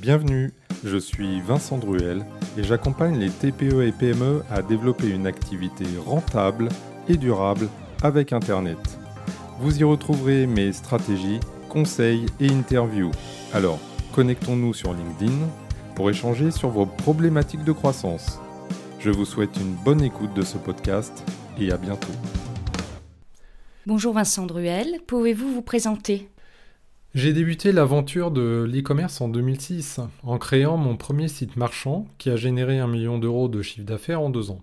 Bienvenue, je suis Vincent Druel et j'accompagne les TPE et PME à développer une activité rentable et durable avec Internet. Vous y retrouverez mes stratégies, conseils et interviews. Alors, connectons-nous sur LinkedIn pour échanger sur vos problématiques de croissance. Je vous souhaite une bonne écoute de ce podcast et à bientôt. Bonjour Vincent Druel, pouvez-vous vous présenter? J'ai débuté l'aventure de l'e-commerce en 2006 en créant mon premier site marchand qui a généré un million d'euros de chiffre d'affaires en deux ans.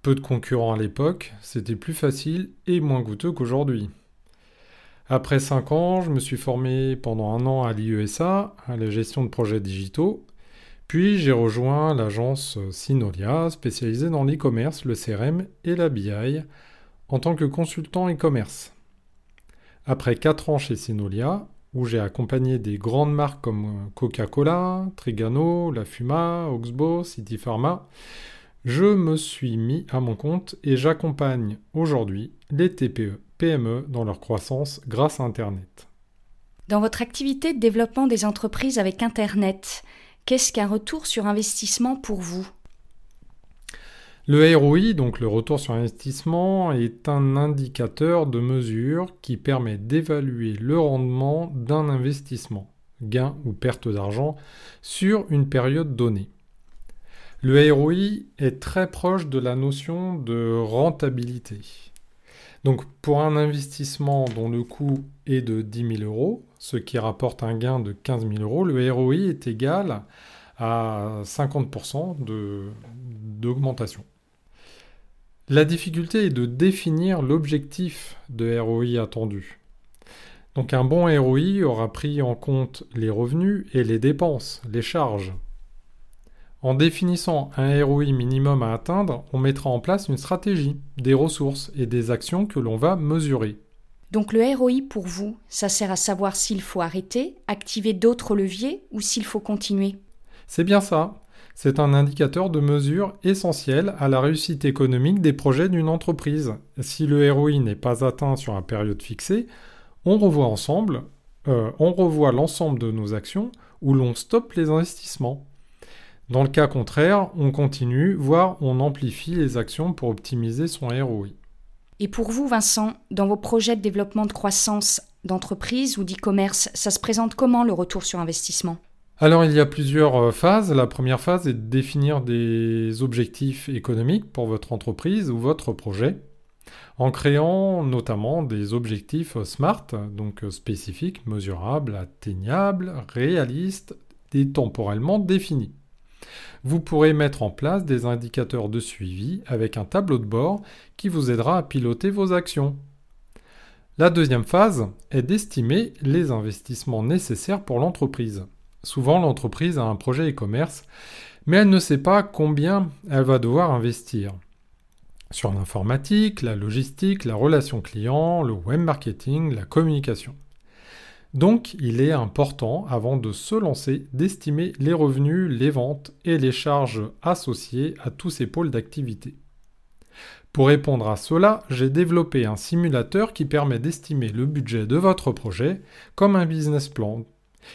Peu de concurrents à l'époque, c'était plus facile et moins coûteux qu'aujourd'hui. Après cinq ans, je me suis formé pendant un an à l'IESA, à la gestion de projets digitaux, puis j'ai rejoint l'agence Synolia, spécialisée dans l'e-commerce, le CRM et la BI, en tant que consultant e-commerce. Après 4 ans chez Synolia, où j'ai accompagné des grandes marques comme Coca-Cola, Trigano, La Fuma, Oxbow, City Pharma, je me suis mis à mon compte et j'accompagne aujourd'hui les TPE, PME dans leur croissance grâce à Internet. Dans votre activité de développement des entreprises avec Internet, qu'est-ce qu'un retour sur investissement pour vous? Le ROI, donc le retour sur investissement, est un indicateur de mesure qui permet d'évaluer le rendement d'un investissement, gain ou perte d'argent, sur une période donnée. Le ROI est très proche de la notion de rentabilité. Donc pour un investissement dont le coût est de 10 000 euros, ce qui rapporte un gain de 15 000 euros, le ROI est égal à 50% d'augmentation. La difficulté est de définir l'objectif de ROI attendu. Donc un bon ROI aura pris en compte les revenus et les dépenses, les charges. En définissant un ROI minimum à atteindre, on mettra en place une stratégie, des ressources et des actions que l'on va mesurer. Donc le ROI pour vous, ça sert à savoir s'il faut arrêter, activer d'autres leviers ou s'il faut continuer? C'est bien ça. C'est un indicateur de mesure essentiel à la réussite économique des projets d'une entreprise. Si le ROI n'est pas atteint sur une période fixée, on revoit ensemble, euh, on revoit l'ensemble de nos actions ou l'on stoppe les investissements. Dans le cas contraire, on continue, voire on amplifie les actions pour optimiser son ROI. Et pour vous, Vincent, dans vos projets de développement de croissance d'entreprise ou d'e-commerce, ça se présente comment le retour sur investissement? Alors il y a plusieurs euh, phases. La première phase est de définir des objectifs économiques pour votre entreprise ou votre projet, en créant notamment des objectifs SMART, donc euh, spécifiques, mesurables, atteignables, réalistes et temporellement définis. Vous pourrez mettre en place des indicateurs de suivi avec un tableau de bord qui vous aidera à piloter vos actions. La deuxième phase est d'estimer les investissements nécessaires pour l'entreprise. Souvent, l'entreprise a un projet e-commerce, mais elle ne sait pas combien elle va devoir investir. Sur l'informatique, la logistique, la relation client, le web marketing, la communication. Donc, il est important, avant de se lancer, d'estimer les revenus, les ventes et les charges associées à tous ces pôles d'activité. Pour répondre à cela, j'ai développé un simulateur qui permet d'estimer le budget de votre projet comme un business plan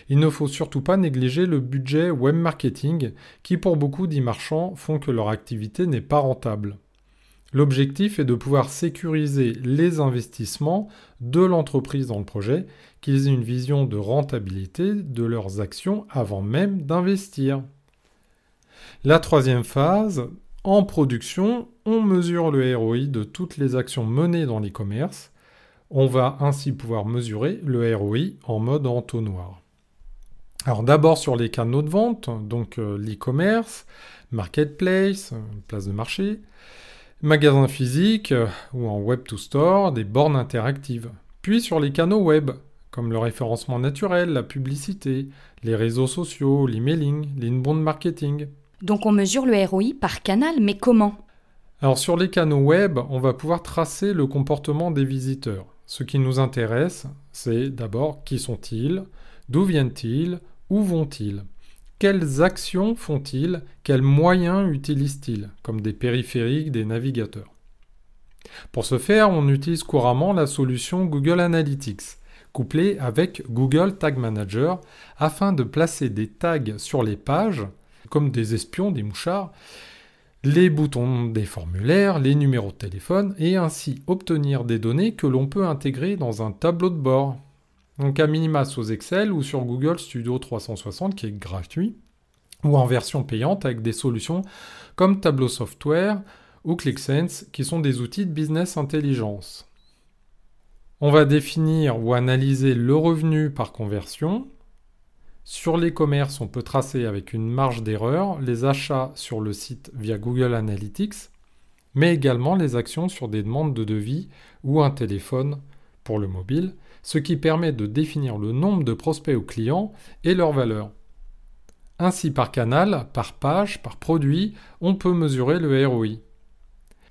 il ne faut surtout pas négliger le budget web marketing qui pour beaucoup d'e-marchands font que leur activité n'est pas rentable. L'objectif est de pouvoir sécuriser les investissements de l'entreprise dans le projet, qu'ils aient une vision de rentabilité de leurs actions avant même d'investir. La troisième phase, en production, on mesure le ROI de toutes les actions menées dans l'e-commerce. On va ainsi pouvoir mesurer le ROI en mode entonnoir. Alors d'abord sur les canaux de vente, donc euh, l'e-commerce, marketplace, euh, place de marché, magasin physique euh, ou en web to store, des bornes interactives. Puis sur les canaux web, comme le référencement naturel, la publicité, les réseaux sociaux, l'emailing, l'inbound marketing. Donc on mesure le ROI par canal, mais comment? Alors sur les canaux web, on va pouvoir tracer le comportement des visiteurs. Ce qui nous intéresse, c'est d'abord qui sont-ils, d'où viennent-ils, où vont-ils? Quelles actions font-ils? Quels moyens utilisent-ils? Comme des périphériques, des navigateurs. Pour ce faire, on utilise couramment la solution Google Analytics. couplé avec Google Tag Manager afin de placer des tags sur les pages, comme des espions, des mouchards, les boutons des formulaires, les numéros de téléphone, et ainsi obtenir des données que l'on peut intégrer dans un tableau de bord. Donc à minima sous Excel ou sur Google Studio 360 qui est gratuit, ou en version payante avec des solutions comme Tableau Software ou ClickSense qui sont des outils de business intelligence. On va définir ou analyser le revenu par conversion, sur les commerces, on peut tracer avec une marge d'erreur les achats sur le site via Google Analytics, mais également les actions sur des demandes de devis ou un téléphone pour le mobile, ce qui permet de définir le nombre de prospects ou clients et leur valeur. Ainsi, par canal, par page, par produit, on peut mesurer le ROI.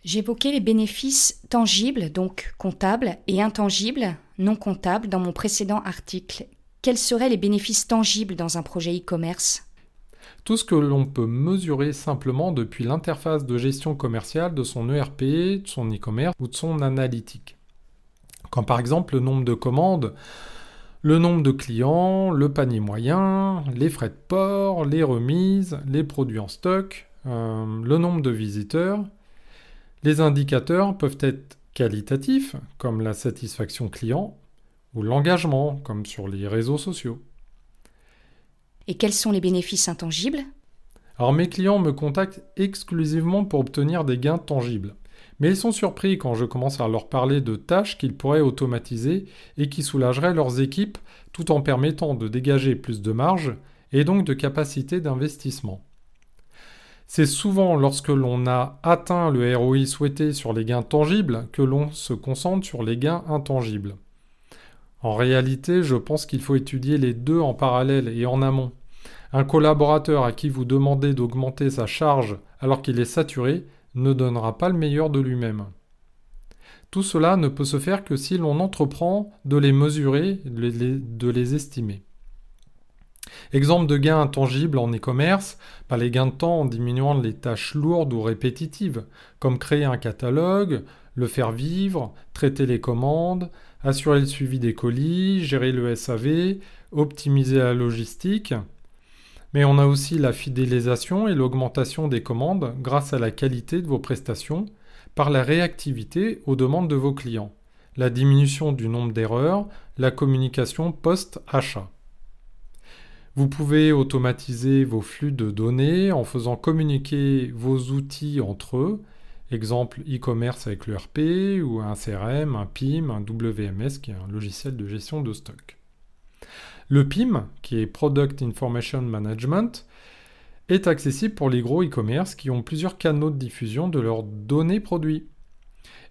J'évoquais les bénéfices tangibles, donc comptables, et intangibles, non comptables, dans mon précédent article quels seraient les bénéfices tangibles dans un projet e-commerce? Tout ce que l'on peut mesurer simplement depuis l'interface de gestion commerciale de son ERP, de son e-commerce ou de son analytique. Quand par exemple le nombre de commandes, le nombre de clients, le panier moyen, les frais de port, les remises, les produits en stock, euh, le nombre de visiteurs. Les indicateurs peuvent être qualitatifs, comme la satisfaction client, ou l'engagement, comme sur les réseaux sociaux. Et quels sont les bénéfices intangibles? Alors mes clients me contactent exclusivement pour obtenir des gains tangibles. Mais ils sont surpris quand je commence à leur parler de tâches qu'ils pourraient automatiser et qui soulageraient leurs équipes tout en permettant de dégager plus de marge et donc de capacité d'investissement. C'est souvent lorsque l'on a atteint le ROI souhaité sur les gains tangibles que l'on se concentre sur les gains intangibles. En réalité, je pense qu'il faut étudier les deux en parallèle et en amont. Un collaborateur à qui vous demandez d'augmenter sa charge alors qu'il est saturé ne donnera pas le meilleur de lui-même. Tout cela ne peut se faire que si l'on entreprend de les mesurer, de les estimer. Exemple de gains intangibles en e-commerce, bah, les gains de temps en diminuant les tâches lourdes ou répétitives, comme créer un catalogue, le faire vivre, traiter les commandes, assurer le suivi des colis, gérer le SAV, optimiser la logistique. Mais on a aussi la fidélisation et l'augmentation des commandes grâce à la qualité de vos prestations par la réactivité aux demandes de vos clients, la diminution du nombre d'erreurs, la communication post-achat. Vous pouvez automatiser vos flux de données en faisant communiquer vos outils entre eux Exemple e-commerce avec l'ERP ou un CRM, un PIM, un WMS qui est un logiciel de gestion de stock. Le PIM, qui est Product Information Management, est accessible pour les gros e-commerce qui ont plusieurs canaux de diffusion de leurs données produits.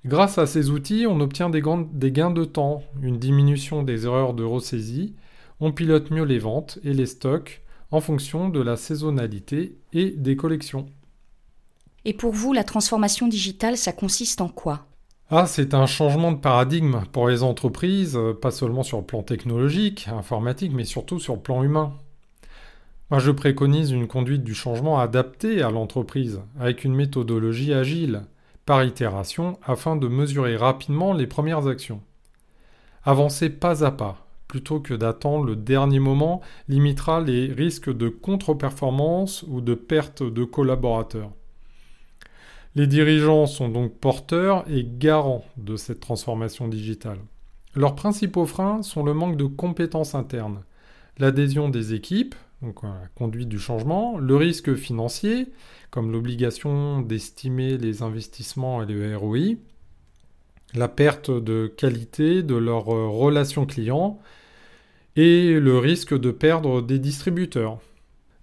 Grâce à ces outils, on obtient des gains de temps, une diminution des erreurs de ressaisie, on pilote mieux les ventes et les stocks en fonction de la saisonnalité et des collections. Et pour vous, la transformation digitale, ça consiste en quoi? Ah, c'est un changement de paradigme pour les entreprises, euh, pas seulement sur le plan technologique, informatique, mais surtout sur le plan humain. Moi, je préconise une conduite du changement adaptée à l'entreprise, avec une méthodologie agile, par itération, afin de mesurer rapidement les premières actions. Avancer pas à pas, plutôt que d'attendre le dernier moment, limitera les risques de contre-performance ou de perte de collaborateurs. Les dirigeants sont donc porteurs et garants de cette transformation digitale. Leurs principaux freins sont le manque de compétences internes, l'adhésion des équipes, donc la conduite du changement, le risque financier, comme l'obligation d'estimer les investissements et le ROI, la perte de qualité de leurs relations clients et le risque de perdre des distributeurs.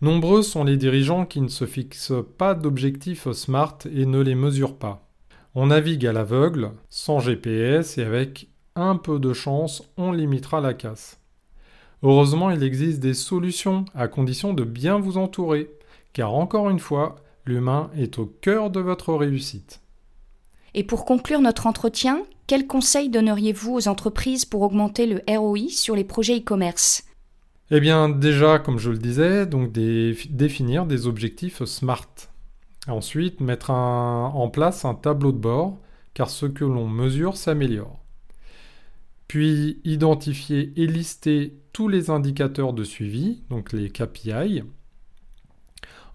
Nombreux sont les dirigeants qui ne se fixent pas d'objectifs SMART et ne les mesurent pas. On navigue à l'aveugle, sans GPS et avec un peu de chance, on limitera la casse. Heureusement, il existe des solutions à condition de bien vous entourer, car encore une fois, l'humain est au cœur de votre réussite. Et pour conclure notre entretien, quels conseils donneriez-vous aux entreprises pour augmenter le ROI sur les projets e-commerce? Eh bien, déjà, comme je le disais, donc définir des objectifs SMART. Ensuite, mettre en place un tableau de bord, car ce que l'on mesure s'améliore. puis identifier et lister tous les indicateurs de suivi, donc les KPI.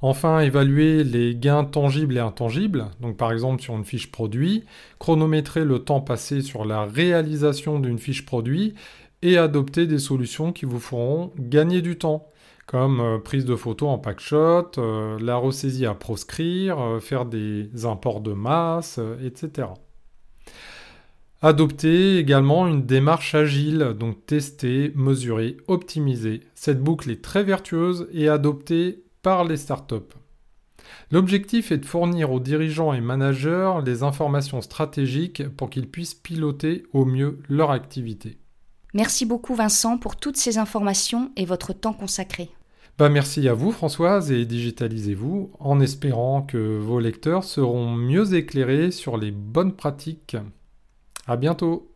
Enfin, évaluer les gains tangibles et intangibles, donc par exemple sur une fiche produit, chronométrer le temps passé sur la réalisation d'une fiche produit et adopter des solutions qui vous feront gagner du temps, comme euh, prise de photos en packshot, euh, la ressaisie à proscrire, euh, faire des imports de masse, etc. Adopter également une démarche agile, donc tester, mesurer, optimiser. Cette boucle est très vertueuse et adoptée par les startups. L'objectif est de fournir aux dirigeants et managers les informations stratégiques pour qu'ils puissent piloter au mieux leur activité. Merci beaucoup Vincent pour toutes ces informations et votre temps consacré. Bah merci à vous Françoise et digitalisez-vous en espérant que vos lecteurs seront mieux éclairés sur les bonnes pratiques. À bientôt